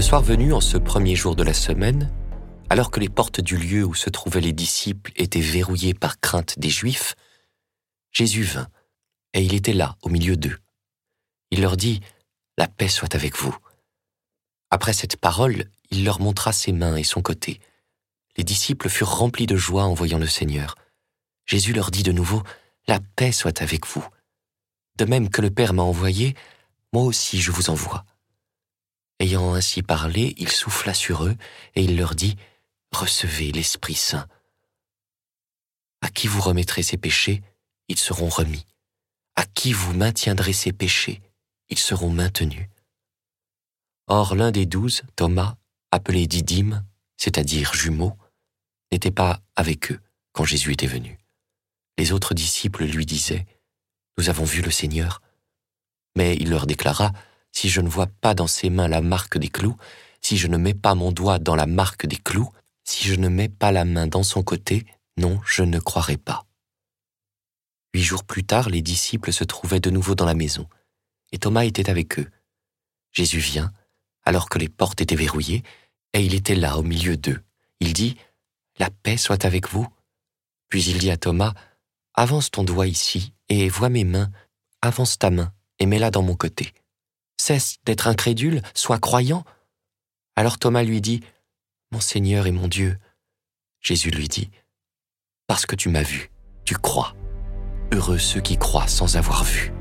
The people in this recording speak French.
Le soir venu, en ce premier jour de la semaine, alors que les portes du lieu où se trouvaient les disciples étaient verrouillées par crainte des Juifs, Jésus vint, et il était là, au milieu d'eux. Il leur dit, La paix soit avec vous. Après cette parole, il leur montra ses mains et son côté. Les disciples furent remplis de joie en voyant le Seigneur. Jésus leur dit de nouveau, La paix soit avec vous. De même que le Père m'a envoyé, moi aussi je vous envoie. Ayant ainsi parlé, il souffla sur eux, et il leur dit, Recevez l'Esprit Saint. À qui vous remettrez ces péchés, ils seront remis. À qui vous maintiendrez ces péchés, ils seront maintenus. Or l'un des douze, Thomas, appelé Didyme, c'est-à-dire jumeau, n'était pas avec eux quand Jésus était venu. Les autres disciples lui disaient, Nous avons vu le Seigneur. Mais il leur déclara, Si je ne vois pas dans ses mains la marque des clous, si je ne mets pas mon doigt dans la marque des clous, si je ne mets pas la main dans son côté, non, je ne croirai pas. Huit jours plus tard, les disciples se trouvaient de nouveau dans la maison, et Thomas était avec eux. Jésus vient, alors que les portes étaient verrouillées, et il était là au milieu d'eux. Il dit, La paix soit avec vous. Puis il dit à Thomas, Avance ton doigt ici, et vois mes mains, avance ta main, et mets-la dans mon côté. Cesse d'être incrédule, sois croyant. Alors Thomas lui dit, mon Seigneur et mon Dieu. Jésus lui dit, Parce que tu m'as vu, tu crois. Heureux ceux qui croient sans avoir vu.